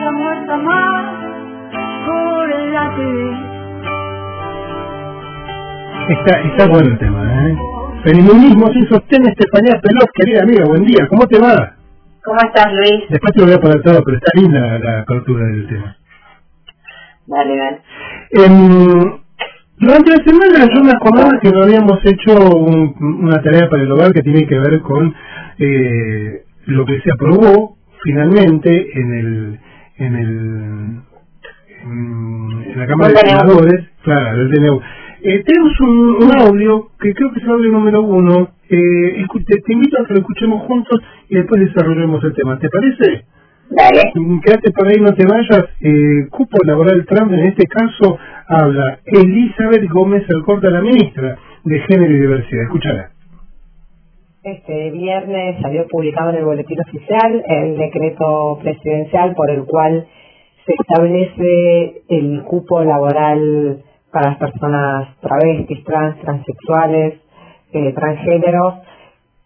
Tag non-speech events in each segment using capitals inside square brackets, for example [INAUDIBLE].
otra muerta más por la TV. Está, está bueno el tema, ¿eh? Feminismo sin sostén, Estefanía Pelos, querida amiga, buen día, ¿cómo te va? ¿Cómo estás, Luis? Después te lo voy a poner todo, pero está linda la, la apertura del tema. Dale, dale. Em, durante la semana yo me acordaba que no habíamos hecho un- una tarea para el hogar que tiene que ver con eh, lo que se aprobó finalmente en el en el en, en la Cámara de. Senadores, claro, el DNU. Eh, tenemos un, un audio que creo que es el audio número uno. Eh, te, te invito a que lo escuchemos juntos y después desarrollemos el tema. ¿Te parece? Dale. Quédate por ahí, no te vayas. Eh, cupo laboral Trump, en este caso, habla Elizabeth Gómez Alcorta, la ministra de Género y Diversidad. Escúchala. Este viernes salió publicado en el boletín oficial el decreto presidencial por el cual se establece el cupo laboral para las personas travestis, trans, transexuales, eh, transgéneros,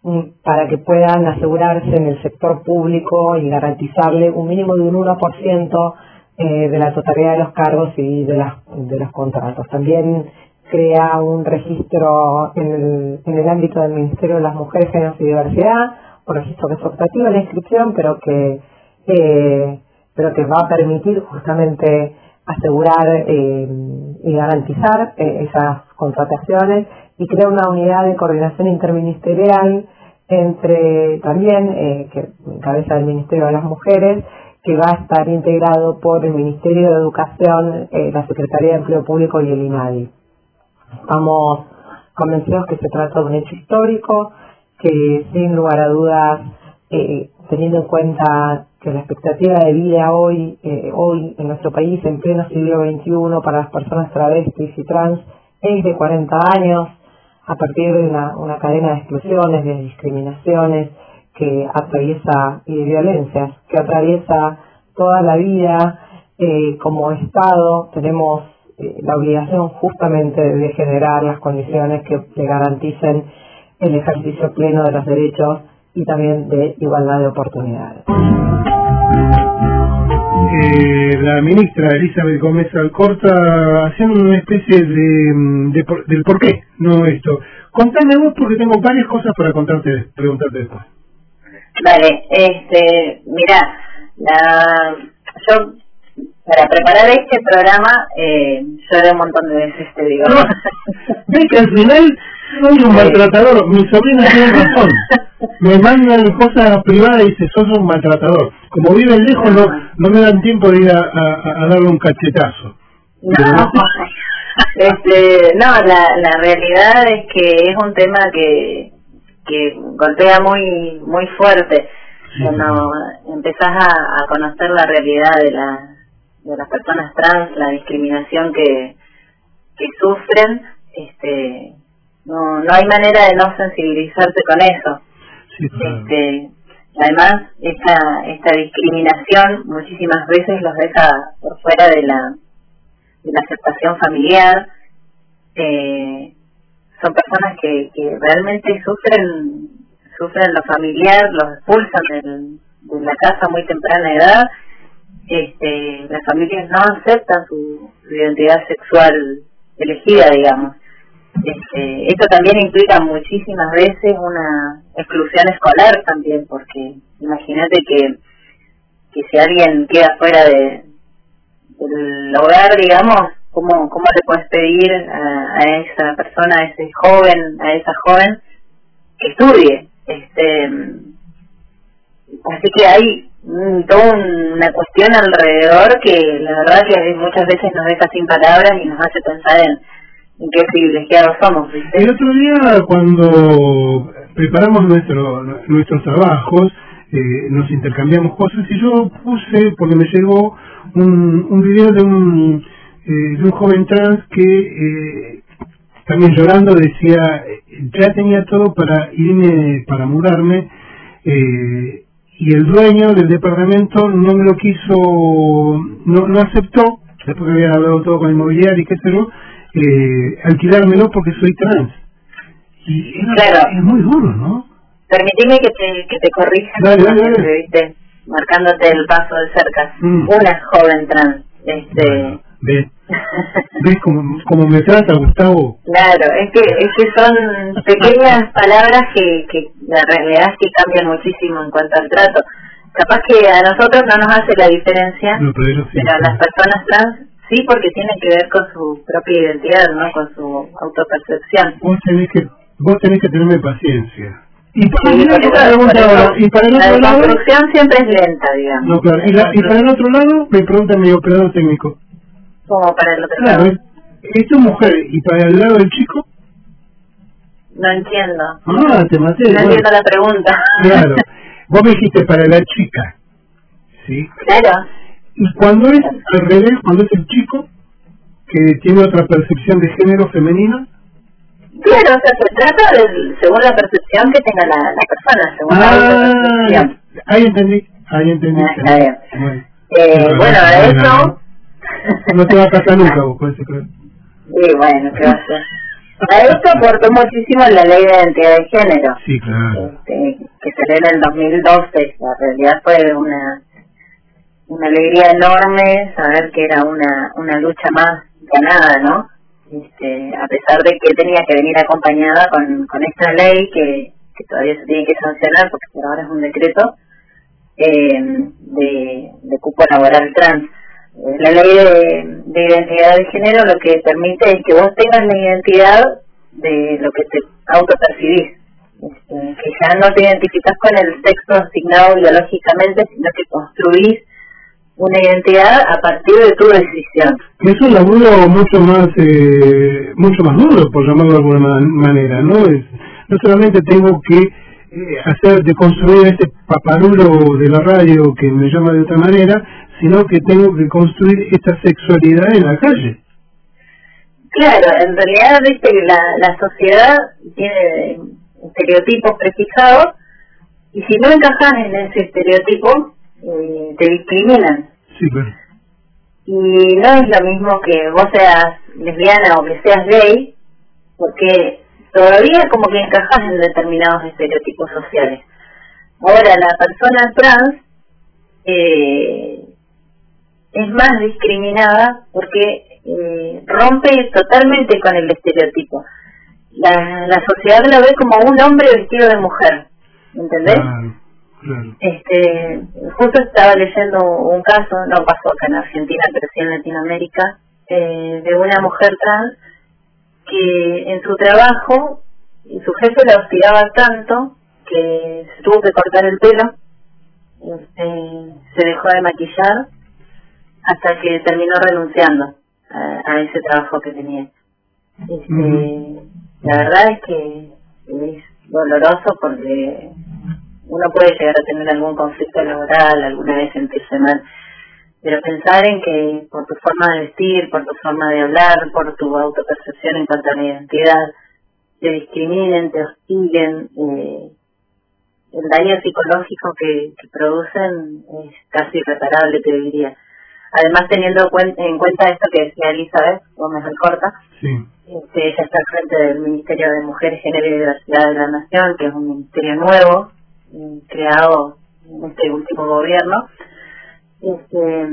mm, para que puedan asegurarse en el sector público y garantizarle un mínimo de un 1% eh, de la totalidad de los cargos y de, las, de los contratos. También crea un registro en el, en el ámbito del Ministerio de las Mujeres, Géneros y Diversidad, un registro que es optativo la inscripción, pero que, eh, pero que va a permitir justamente asegurar eh, y garantizar eh, esas contrataciones y crea una unidad de coordinación interministerial entre también que encabeza el Ministerio de las Mujeres que va a estar integrado por el Ministerio de Educación, la Secretaría de Empleo Público y el INADI. Estamos convencidos que se trata de un hecho histórico, que sin lugar a dudas, eh, teniendo en cuenta que la expectativa de vida hoy, eh, hoy en nuestro país, en pleno siglo XXI, para las personas travestis y trans, es de 40 años, a partir de una, una cadena de exclusiones, de discriminaciones que atraviesa y de violencias que atraviesa toda la vida eh, como Estado. Tenemos la obligación justamente de generar las condiciones que le garanticen el ejercicio pleno de los derechos y también de igualdad de oportunidades. Eh, la ministra Elizabeth Gómez Alcorta haciendo una especie de, mm, de por- del por qué, no esto. Contame vos porque tengo varias cosas para contarte, preguntarte después. Vale, este, mira, la, yo para preparar este programa eh, lloré un montón de veces, te digo. Ves [LAUGHS] que al final soy un maltratador, mi sobrina tiene razón. Me mandan cosas privadas y dice, sos un maltratador. Como viven lejos no, no me dan tiempo de ir a, a- a darle un cachetazo. No, [LAUGHS] este, no la, la realidad es que es un tema que, que golpea muy muy fuerte cuando empezás a, a conocer la realidad de, la, de las personas trans, la discriminación que, que sufren, este, no, no hay manera de no sensibilizarse con eso. Sí, claro. Este, además, esta, esta discriminación muchísimas veces los deja por fuera de la, de la aceptación familiar. Eh, son personas que, que realmente sufren sufren lo familiar, los expulsan del- de la casa a muy temprana edad. Este, las familias no aceptan su, identidad sexual elegida, digamos. Este, esto también implica muchísimas veces una exclusión escolar también, porque imagínate que, que si alguien queda fuera de, del hogar, digamos, ¿cómo, cómo le puedes pedir a, a esa persona, a ese joven, a esa joven, que estudie? Este, así que hay toda una cuestión alrededor que la verdad que muchas veces nos deja sin palabras y nos hace pensar en, qué privilegiados somos. El otro día, cuando preparamos nuestro, nuestros trabajos, eh, nos intercambiamos cosas y yo puse, porque me llegó un, un video de un, eh, de un joven trans que eh, también llorando decía, ya tenía todo para irme, para mudarme, eh, y el dueño del departamento no me lo quiso, no, no aceptó, después que habían hablado todo con el inmobiliario y qué sé yo, eh, alquilármelo porque soy trans. Y es, Claro. es muy duro, ¿no? Permitime que te, que te corrija, Dale, dale, dale. ¿viste? marcándote el paso de cerca, Mm. una joven trans. Este, ¿Ves? ¿Ves cómo, cómo me trata Gustavo? Claro, es que, es que son pequeñas palabras que, que la realidad es que cambian muchísimo en cuanto al trato. Capaz que a nosotros no nos hace la diferencia, No, pero sí. pero a las personas trans sí porque tienen que ver con su propia identidad, ¿no? Con su autopercepción. Vos tenés que, vos tenés que tenerme paciencia. Y para, Sí, el otro- ahora, y para el la otro lado, construcción siempre es lenta, digamos. no, claro, y, la- y para el otro lado me pregunta mi operador técnico. Como para el otro Claro, lado. es, es tu mujer, y para el lado del chico, No entiendo. ah, te maté. No bueno, entiendo la pregunta. claro, [LAUGHS] vos me dijiste para la chica, ¿sí? Claro. Y cuando es al revés, cuando es el chico, que tiene otra percepción de género femenino, Claro, o sea, se trata de, según la percepción que tenga la, la persona, según la ah, autopercepción. ahí entendí, ahí entendí. Ah, está bien. Bueno, Eh, bueno, no, de no, te va a casar nunca vos con ese. Sí, bueno, ¿qué va a hacer? A esto aportó muchísimo la ley de identidad de género, Sí, claro. este, que salió en el 2012. La realidad fue una, una alegría enorme saber que era una, una lucha más ganada, ¿no? Este, a pesar de que tenía que venir acompañada con, con esta ley que, que todavía se tiene que sancionar porque por ahora es un decreto eh, de, de cupo laboral trans. La ley de, de identidad de género lo que permite es que vos tengas la identidad de lo que te autopercibís. Este, que ya no te identificas con el sexo asignado biológicamente, sino que construís una identidad a partir de tu decisión. Es un laburo mucho más, eh, mucho más duro, por llamarlo de alguna man- manera, ¿no? Es, no solamente tengo que eh, hacer de construir este paparulo de la radio que me llama de otra manera, sino que tengo que construir esta sexualidad en la calle. Claro, en realidad viste que la, la sociedad tiene estereotipos prefijados y si no encajas en ese estereotipo eh, te discriminan. Sí, claro. Y no es lo mismo que vos seas lesbiana o que seas gay, porque todavía como que encajas en determinados estereotipos sociales. Ahora, la persona trans eh, es más discriminada porque eh, rompe totalmente con el estereotipo. La, la sociedad lo ve como un hombre vestido de mujer, ¿entendés? Claro, claro. Este, justo estaba leyendo un caso, no pasó acá en Argentina, pero sí en Latinoamérica, eh, de una mujer trans que en su trabajo y su jefe la hostigaba tanto que se tuvo que cortar el pelo, este, se dejó de maquillar hasta que terminó renunciando a, a ese trabajo que tenía. Este. La verdad es que es doloroso porque uno puede llegar a tener algún conflicto laboral, alguna vez sentirse mal, pero pensar en que por tu forma de vestir, por tu forma de hablar, por tu autopercepción en cuanto a la identidad, te discriminen, te hostiguen, eh, el daño psicológico que, que producen es casi irreparable, te diría. Además, teniendo cuen- en cuenta esto que decía Elizabeth Gómez Alcorta, Sí. este, ella está al frente del Ministerio de Mujeres, Género y Diversidad de la Nación, que es un ministerio nuevo, creado en este último gobierno, este,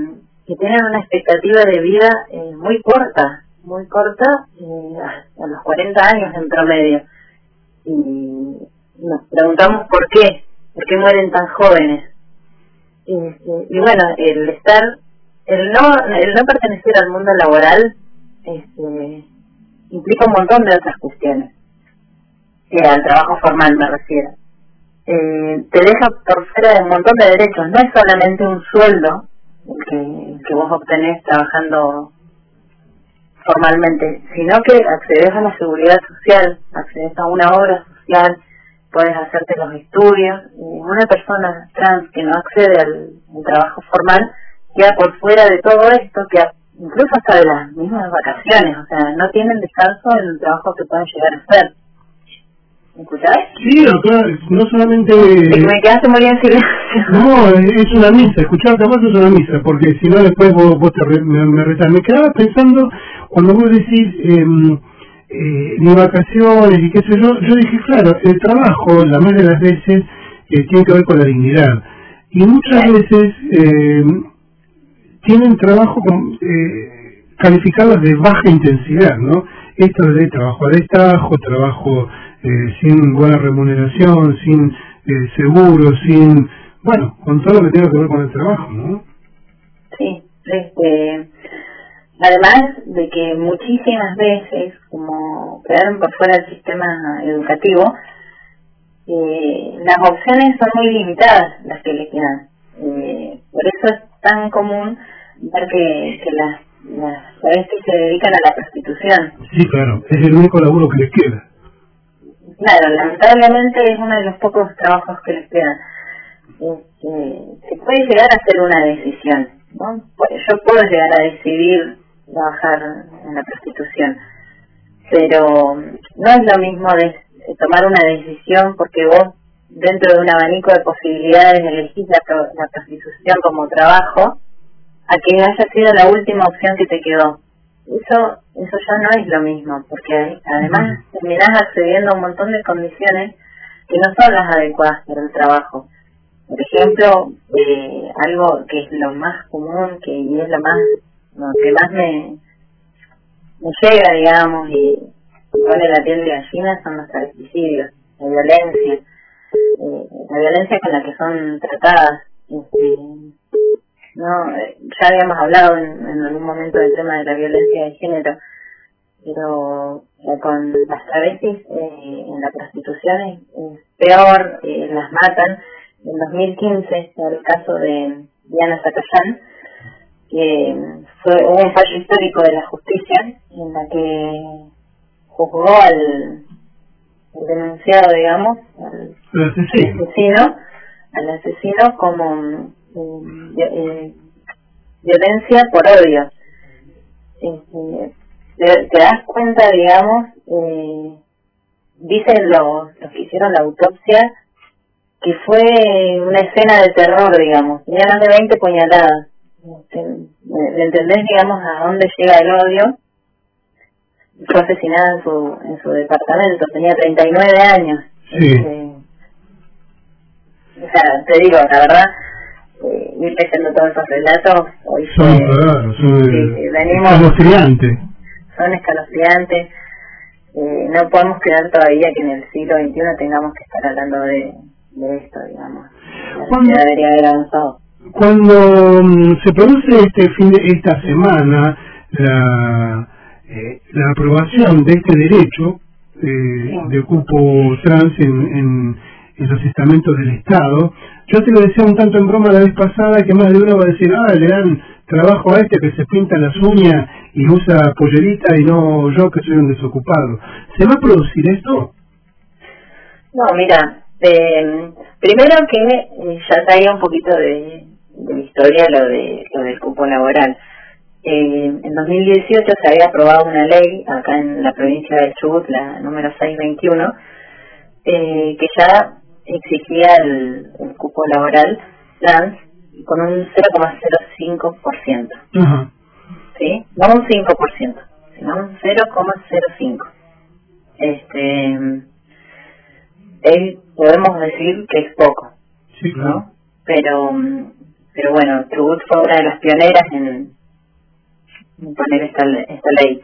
que tienen una expectativa de vida eh, muy corta, muy corta, eh, a los 40 años en promedio. Y nos preguntamos por qué, por qué mueren tan jóvenes. Este, y bueno, el estar, el no, el no pertenecer al mundo laboral, este, implica un montón de otras cuestiones. Eh, al trabajo formal me refiero. Eh, te deja por fuera de un montón de derechos. No es solamente un sueldo el que, que vos obtenés trabajando formalmente, sino que accedes a la seguridad social, accedes a una obra social, puedes hacerte los estudios. Una persona trans que no accede al trabajo formal queda por fuera de todo esto, que incluso hasta de las mismas vacaciones, o sea, no tienen descanso en el trabajo que pueden llegar a hacer. ¿Me escuchás? Sí, acá no solamente... Es que me quedaste muy en silencio. No, es una misa, escuchar capaz es una misa, porque si no después vos, vos te re- me, me retás. Me quedaba pensando, cuando vos decís em, eh, ni vacaciones y qué sé yo, yo dije, claro, el trabajo, la mayoría de las veces, eh, tiene que ver con la dignidad. y muchas veces eh, tienen trabajo con, eh, calificados de baja intensidad, ¿no? Esto de trabajo a destajo, trabajo eh, sin buena remuneración, sin eh, seguro, sin, bueno, con todo lo que tenga que ver con el trabajo, ¿no? Sí, este, además de que muchísimas veces, como quedaron por fuera del sistema educativo, eh, las opciones son muy limitadas las que le quedan. Eh, por eso es tan común ver que, que las, las travestis se dedican a la prostitución. Sí, claro, es el único laburo que les queda. Claro, lamentablemente es uno de los pocos trabajos que les quedan. Se puede llegar a hacer una decisión, ¿no? Pues Yo puedo llegar a decidir trabajar en la prostitución, pero no es lo mismo de tomar una decisión porque vos dentro de un abanico de posibilidades elegís la, la prostitución como trabajo a que haya sido la última opción que te quedó. Eso eso ya no es lo mismo, porque además terminás accediendo a un montón de condiciones que no son las adecuadas para el trabajo. Por ejemplo, eh, algo que es lo más común que y es lo más lo que más me, me llega, digamos, y pone la piel de gallina son los travesticidios, la violencia, eh, la violencia con la que son tratadas. Este, no ya habíamos hablado en, en, algún momento del tema de la violencia de género pero eh, con las travestis eh, en la prostitución es, peor eh, las matan en 2015 el caso de Diana Zacayán que fue un fallo histórico de la justicia en la que juzgó al denunciado digamos al asesino al asesino como eh, eh, violencia por odio. Este, te, te, das cuenta, digamos, eh, dicen los, los que hicieron la autopsia que fue una escena de terror, digamos. Tenía más de 20 puñaladas. Este, ¿Me entendés, digamos, a dónde llega el odio? Fue asesinada en su, en su departamento, tenía 39 años. Sí. Este, o sea, te digo, la verdad, eh, ir leyendo todos esos relatos hoy son, claro, son, sí, sí, venimos, escalofriantes. son escalofriantes eh, no podemos creer todavía que en el siglo XXI tengamos que estar hablando de, de esto digamos Cuando- debería haber avanzado Cuando mm, se produce este fin de esta semana la, eh, la aprobación de este derecho eh, de cupo trans en, en, en los estamentos del Estado, yo te lo decía un tanto en broma la vez pasada que más de uno va a decir, ah, le dan trabajo a este que se pinta las uñas y usa pollerita y no yo que soy un desocupado. ¿Se va a producir esto? no mira eh, primero que eh, ya traía un poquito de, de historia lo de lo del cupo laboral eh, en 2018 se había aprobado una ley acá en la provincia del Chubut, la número 621, eh, que ya exigía el, el cupo laboral trans con un 0,05%, Ajá. ¿sí? No un 5%, sino un 0,05%. Este, es- podemos decir que es poco, Sí, claro. ¿no? Pero, pero bueno, Chubut fue una de las pioneras en, en poner esta, esta ley.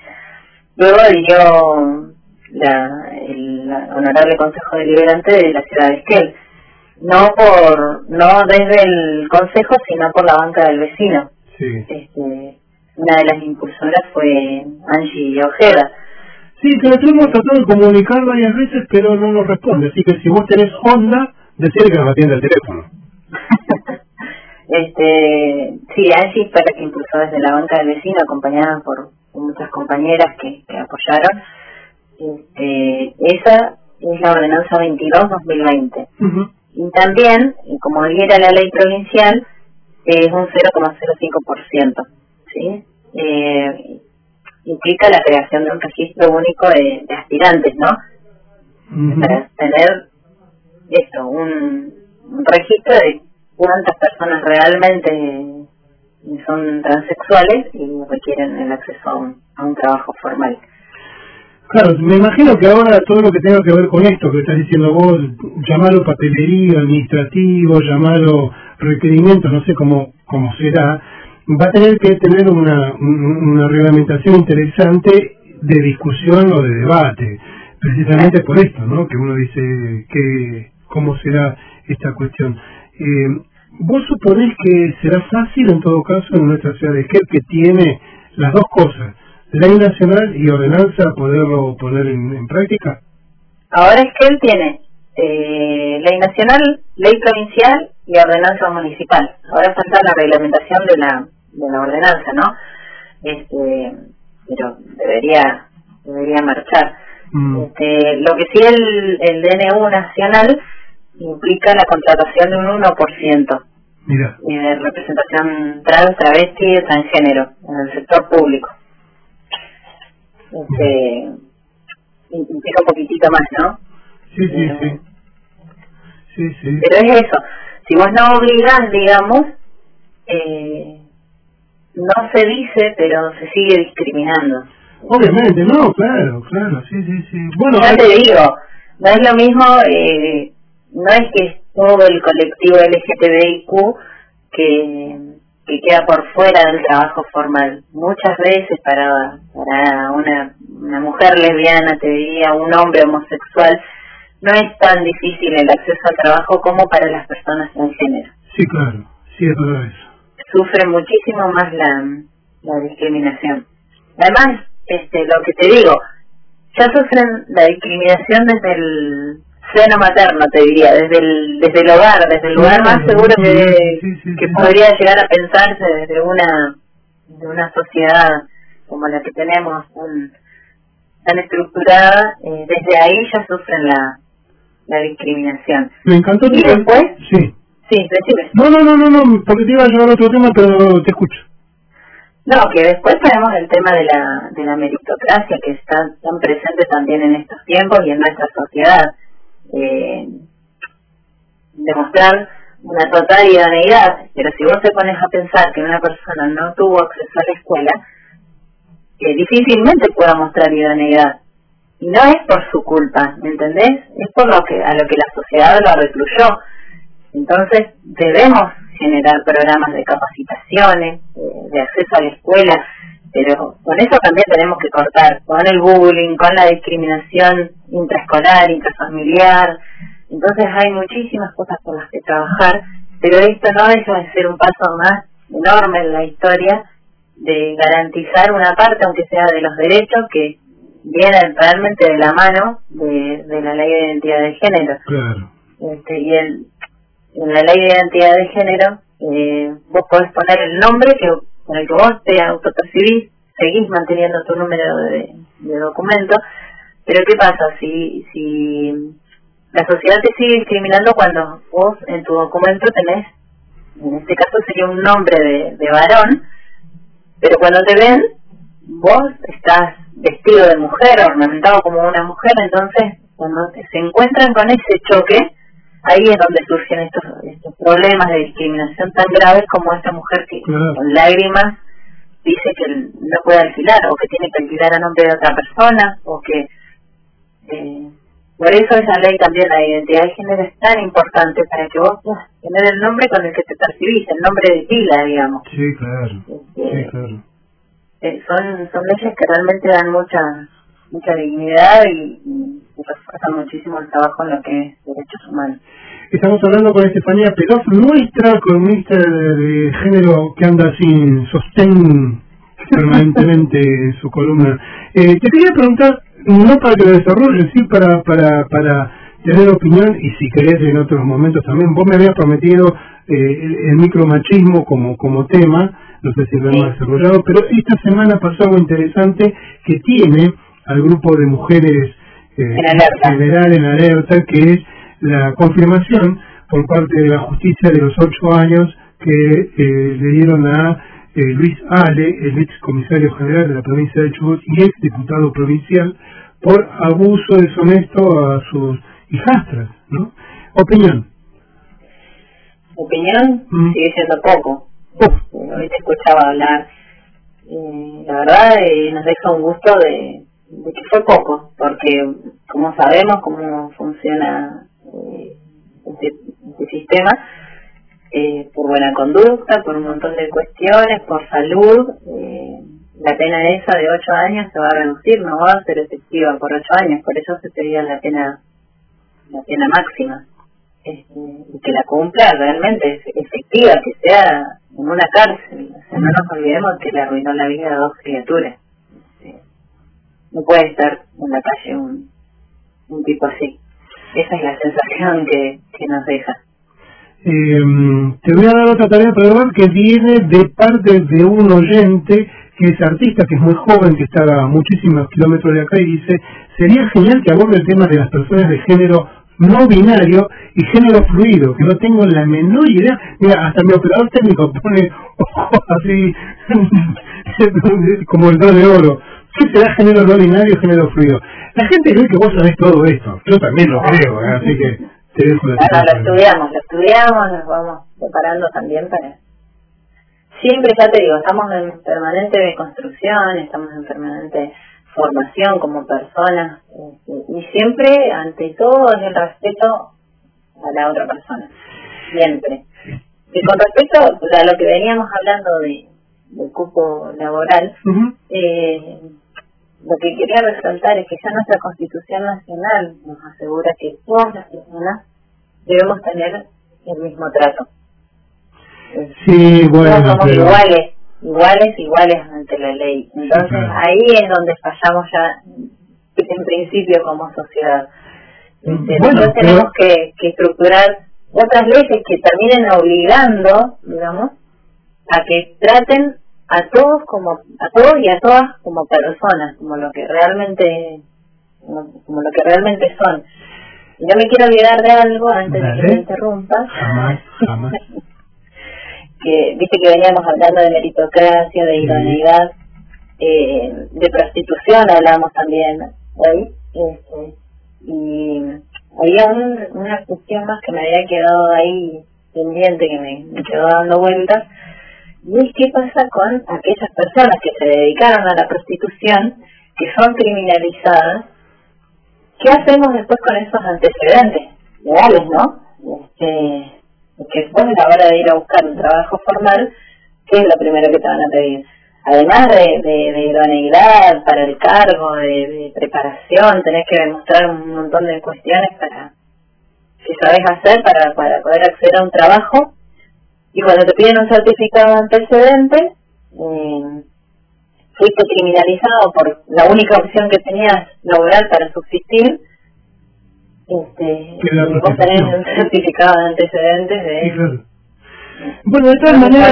Luego dio la, el honorable Consejo Deliberante de la ciudad de Esquel. No por, no desde el Consejo, sino por la banca del vecino. Sí. Este, una de las impulsoras fue Angie Ojeda. Sí, pero hemos tratado de comunicar varias veces, pero no nos responde. Así que si vos tenés onda, decirle que nos atienda el teléfono. Este, sí, Angie la que impulsó desde la banca del vecino, acompañada por, muchas compañeras que, que apoyaron. Este, esa es la ordenanza 22-2020. Ujú. Y también, como era la ley provincial, es un 0,05%. ¿sí? Eh, implica la creación de un registro único de, de aspirantes, ¿no? Para tener esto, un, un registro de cuántas personas realmente son transexuales y requieren el acceso a un, a un trabajo formal. Claro, me imagino que ahora todo lo que tenga que ver con esto que estás diciendo vos, llamarlo papelería, administrativo, llamarlo requerimiento, no sé cómo, cómo será, va a tener que tener una, una reglamentación interesante de discusión o de debate, precisamente por esto, ¿no? Que uno dice que cómo será esta cuestión. Eh, ¿Vos suponés que será fácil en todo caso en nuestra ciudad de Gel que tiene las dos cosas, ley nacional y ordenanza, poderlo poner en, práctica? Ahora es que él tiene eh, ley nacional, ley provincial y ordenanza municipal. Ahora falta la reglamentación de la, de la ordenanza, ¿no? Este, pero debería debería marchar. Mm. Este, lo que sí el, el DNU nacional implica la contratación de un 1% Mira. de representación trans, travesti y transgénero en el sector público. Este, implica un poquitito más, ¿no? Sí, sí, sí. Sí, sí. Pero es eso. Si vos no obligás, digamos, eh, no se dice, pero se sigue discriminando. Obviamente, no, claro, claro, sí, sí, sí. Bueno, ya te digo, no es lo mismo, eh, no es que todo el colectivo LGTBIQ que, que queda por fuera del trabajo formal. Muchas veces para, para una, una mujer lesbiana, te diría, un hombre homosexual, no es tan difícil el acceso al trabajo como para las personas transgénero. Sí, claro, sí es verdad eso. Sufre muchísimo más la, la discriminación. Además, este, lo que te digo, ya sufren la discriminación desde el seno materno, te diría, desde el, desde el hogar, desde el lugar más seguro que, que podría llegar a pensarse desde una, de una sociedad como la que tenemos, tan estructurada, eh, desde ahí ya sufren la, la discriminación. Me encantó. ¿Y después? Sí. Sí, decime. No, no, no, no, no, porque te iba a llevar a otro tema, pero te escucho. No, que después tenemos el tema de la, de la meritocracia que está tan presente también en estos tiempos y en nuestra sociedad. Eh, demostrar una total idoneidad, pero si vos te pones a pensar que una persona no tuvo acceso a la escuela, que difícilmente pueda mostrar idoneidad. Y no es por su culpa, ¿me entendés? Es por lo que a lo que la sociedad lo recluyó. Entonces debemos generar programas de capacitaciones, de acceso a la escuela, pero con eso también tenemos que cortar, con el bullying, con la discriminación intraescolar, intrafamiliar. Entonces hay muchísimas cosas por las que trabajar, pero esto no deja de ser un paso más enorme en la historia de garantizar una parte, aunque sea de los derechos, que vienen realmente de la mano de, de la ley de identidad de género. Claro. Este, y el, en la ley de identidad de género, eh, vos podés poner el nombre que con el que vos te autopercibís, seguís manteniendo tu número de, documento, pero ¿qué pasa si, si la sociedad te sigue discriminando cuando vos en tu documento tenés, en este caso sería un nombre de, de varón, pero cuando te ven, vos estás vestido de mujer, ornamentado como una mujer, entonces cuando se encuentran con ese choque, ahí es donde surgen estos, estos problemas de discriminación tan graves como esta mujer que con lágrimas dice que no puede alquilar o que tiene que alquilar a nombre de otra persona o que eh, por eso esa ley también la identidad de género es tan importante para que vos puedas tener el nombre con el que te percibís, el nombre de pila, digamos. Sí, claro. Este, sí, claro. Eh, son, son leyes que realmente dan mucha mucha dignidad y, y, refuerzan muchísimo el trabajo en lo que es derechos humanos. Estamos hablando con Estefanía Peroz, nuestra columnista de, género que anda sin sostén permanentemente [LAUGHS] en su columna. Eh, te quería preguntar, no para que lo desarrolles, sí para, para, para tener opinión y si querés en otros momentos también. Vos me habías prometido eh, el, micromachismo como, como tema, no sé si lo hemos desarrollado, pero esta semana pasó algo interesante que tiene al grupo de mujeres eh, en general en alerta, que es la confirmación por parte de la justicia de los ocho años que eh, le dieron a eh, Luis Ale, el ex comisario general de la provincia de Chubut y ex diputado provincial, por abuso deshonesto a sus hijastras, ¿no? Opinión. Opinión mm. sigue siendo poco. Hoy te escuchaba hablar. la verdad nos deja un gusto de, de que fue poco, porque como sabemos cómo funciona eh, este, sistema, eh, por buena conducta, por un montón de cuestiones, por salud, eh, la pena esa de ocho años se va a reducir, no va a ser efectiva por ocho años, por eso se pedía la pena, la pena máxima. Este, y que la cumpla realmente efectiva, que sea en una cárcel. no nos olvidemos que le arruinó la vida a dos criaturas. Este, no puede estar en la calle un tipo así. Esa es la sensación que, que nos deja. Eh, te voy a dar otra tarea, perdón, que viene de parte de un oyente que es artista, que es muy joven, que está a muchísimos kilómetros de acá y dice, sería genial que aborde el tema de las personas de género no binario y género fluido, que no tengo la menor idea. Mira, hasta mi operador técnico pone ojos así, [LAUGHS] como el de oro. ¿Qué será género no binario género fluido? La gente cree que vos sabés todo esto. Yo también lo creo, ¿eh? así que te dejo la Bueno, lo estudiamos, lo estudiamos, nos vamos preparando también para... Siempre, ya te digo, estamos en permanente construcción, estamos en permanente formación como persona este, y siempre, ante todo, es el respeto a la otra persona. Siempre. Y con respecto a lo que veníamos hablando de, cupo laboral, eh, lo que quería resaltar es que ya nuestra Constitución Nacional nos asegura que todas las personas debemos tener el mismo trato. Sí, bueno, somos iguales, iguales, iguales ante la ley. Entonces ahí es donde fallamos ya en principio como sociedad. Este, nosotros tenemos que, que estructurar otras leyes que terminen obligando, digamos, a que traten a todos como a todos y a todas como personas como lo que realmente como, lo que realmente son. Yo me quiero olvidar de algo antes de que me interrumpas [LAUGHS] que viste que veníamos hablando de meritocracia de idoneidad eh, de prostitución hablamos también hoy este, y había una cuestión más que me había quedado ahí pendiente que me, me quedó dando vueltas ¿Y qué pasa con aquellas personas que se dedicaron a la prostitución, que son criminalizadas? ¿Qué hacemos después con esos antecedentes legales, no? Este, que después a la hora de ir a buscar un trabajo formal, ¿qué es lo primero que te van a pedir? Además de, de, idoneidad para el cargo, de, preparación, tenés que demostrar un montón de cuestiones para que sabes hacer para, para poder acceder a un trabajo y cuando te piden un certificado de antecedente, eh, fuiste criminalizado por la única opción que tenías laboral para subsistir, este, vos tenés un certificado de antecedentes de... Bueno, de todas maneras,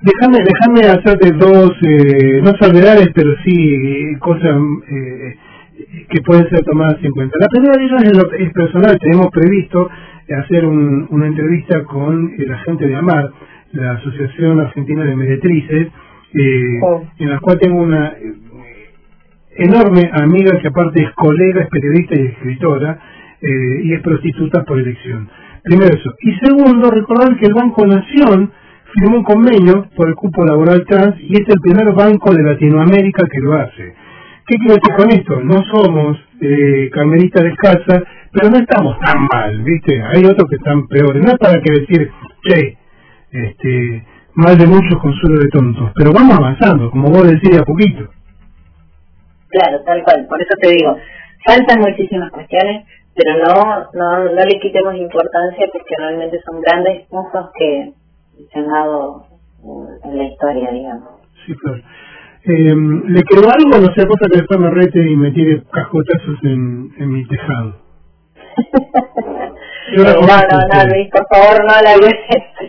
déjame, déjame hacerte dos, eh, no salvedades, pero sí cosas eh, que pueden ser tomadas en cuenta. La primera de ellas es, es personal, tenemos previsto hacer un, una entrevista con el agente de AMAR, la Asociación Argentina de Meretrices, eh, oh. en la cual tengo una eh, enorme amiga que aparte es colega, es periodista y escritora, eh, y es prostituta por elección. Primero eso. Y segundo, recordar que el Banco Nación firmó un convenio por el cupo laboral trans y es el primer banco de Latinoamérica que lo hace. ¿Qué quiero decir con esto? No somos eh, carmelitas descalzas, pero no estamos tan mal, ¿viste? Hay otros que están peores. No es para que decir, che, este, mal de muchos, consuelo de tontos. Pero vamos avanzando, como vos decías, a poquito. Claro, tal cual. Por eso te digo, faltan muchísimas cuestiones, pero no, no, no le quitemos importancia porque realmente son grandes pasos que se han dado en la historia, digamos. Sí, claro. Eh, ¿Le quedó algo? No sé, cosa que después me rete y me tire cascotazos en, en mi tejado. Yo la conozco, [LAUGHS] no, no, no, Luis, por favor, no la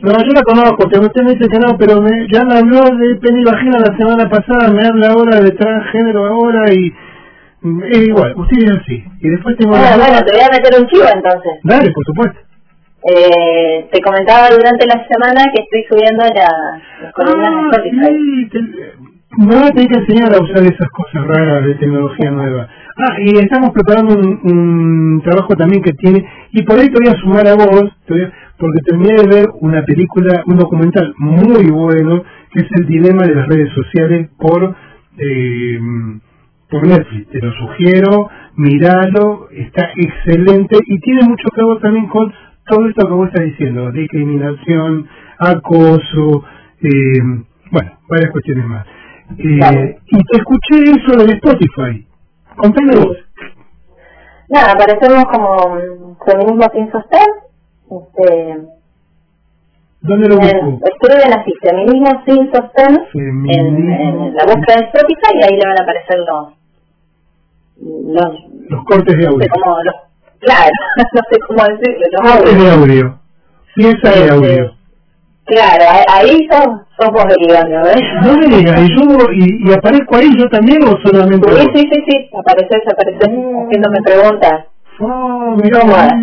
No, yo la conozco, porque usted me dice que no, pero me, ya me habló de Penny Vagina la semana pasada, me habla ahora de transgénero ahora y es igual, usted es así. Y después tengo... Bueno, bueno, te voy a meter un chivo entonces. Dale, por supuesto. Eh, te comentaba durante la semana que estoy subiendo la, las columnas ah, de Spotify. Sí, te, me voy a tener que enseñar a usar esas cosas raras de tecnología nueva. Ah, y estamos preparando un, un, trabajo también que tiene, y por ahí te voy a sumar a vos, porque terminé de ver una película, un documental muy bueno, que es el dilema de las redes sociales por, eh, por Netflix, te lo sugiero, miralo, está excelente y tiene mucho que ver también con todo esto que vos estás diciendo, discriminación, acoso, eh, bueno, varias cuestiones más. Eh, Y te escuché eso de Spotify. Contame vos. Nada, aparecemos como Feminismo sin sostén. Este, ¿Dónde lo busco? escriben así, Feminismo sin sostén, en, Feminismo. en la búsqueda de Spotify y ahí le van a aparecer los... los Los cortes de no sé audio. cómo, los, claro, [LAUGHS] no sé cómo decirlo, los Cortes de audio. Pieza de Este, audio. Claro, ahí- sos, sos vos derivando, ¿ves? No me digas, ¿y, yo, y, y aparezco ahí yo también o solamente Sí, vos? sí, sí, sí, apareces, apareces haciéndome preguntas. Oh, Tómala.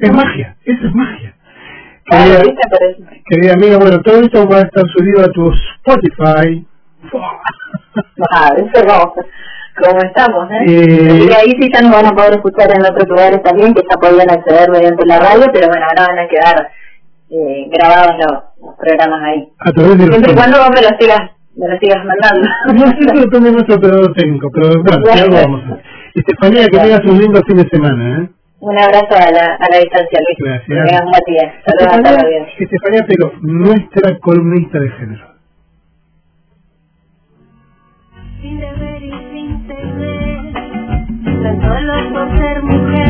es magia, eso es magia. Claro, Querida, amiga, bueno, todo esto va a estar subido a tu Spotify. Ah, eso no, como estamos, ¿eh? Eh, y ahí sí ya nos van a poder escuchar en otros lugares también, que ya podían acceder mediante la radio, pero bueno, ahora van a quedar eh, grabados los, los programas ahí. A través de los Siempre y cuando vos me los sigas, me los sigas mandando. [LAUGHS] No sé si lo tome nuestro operador técnico, pero bueno, ya lo vamos a hacer. Estefanía, que tengas un lindo fin de semana, ¿eh? Un abrazo a la, a la distancia, Luis. Gracias. Que tengas un buen día. Saludos a toda la Estefanía, Peló, nuestra columnista de género. sin deber y sin temer, tan solo por ser mujer.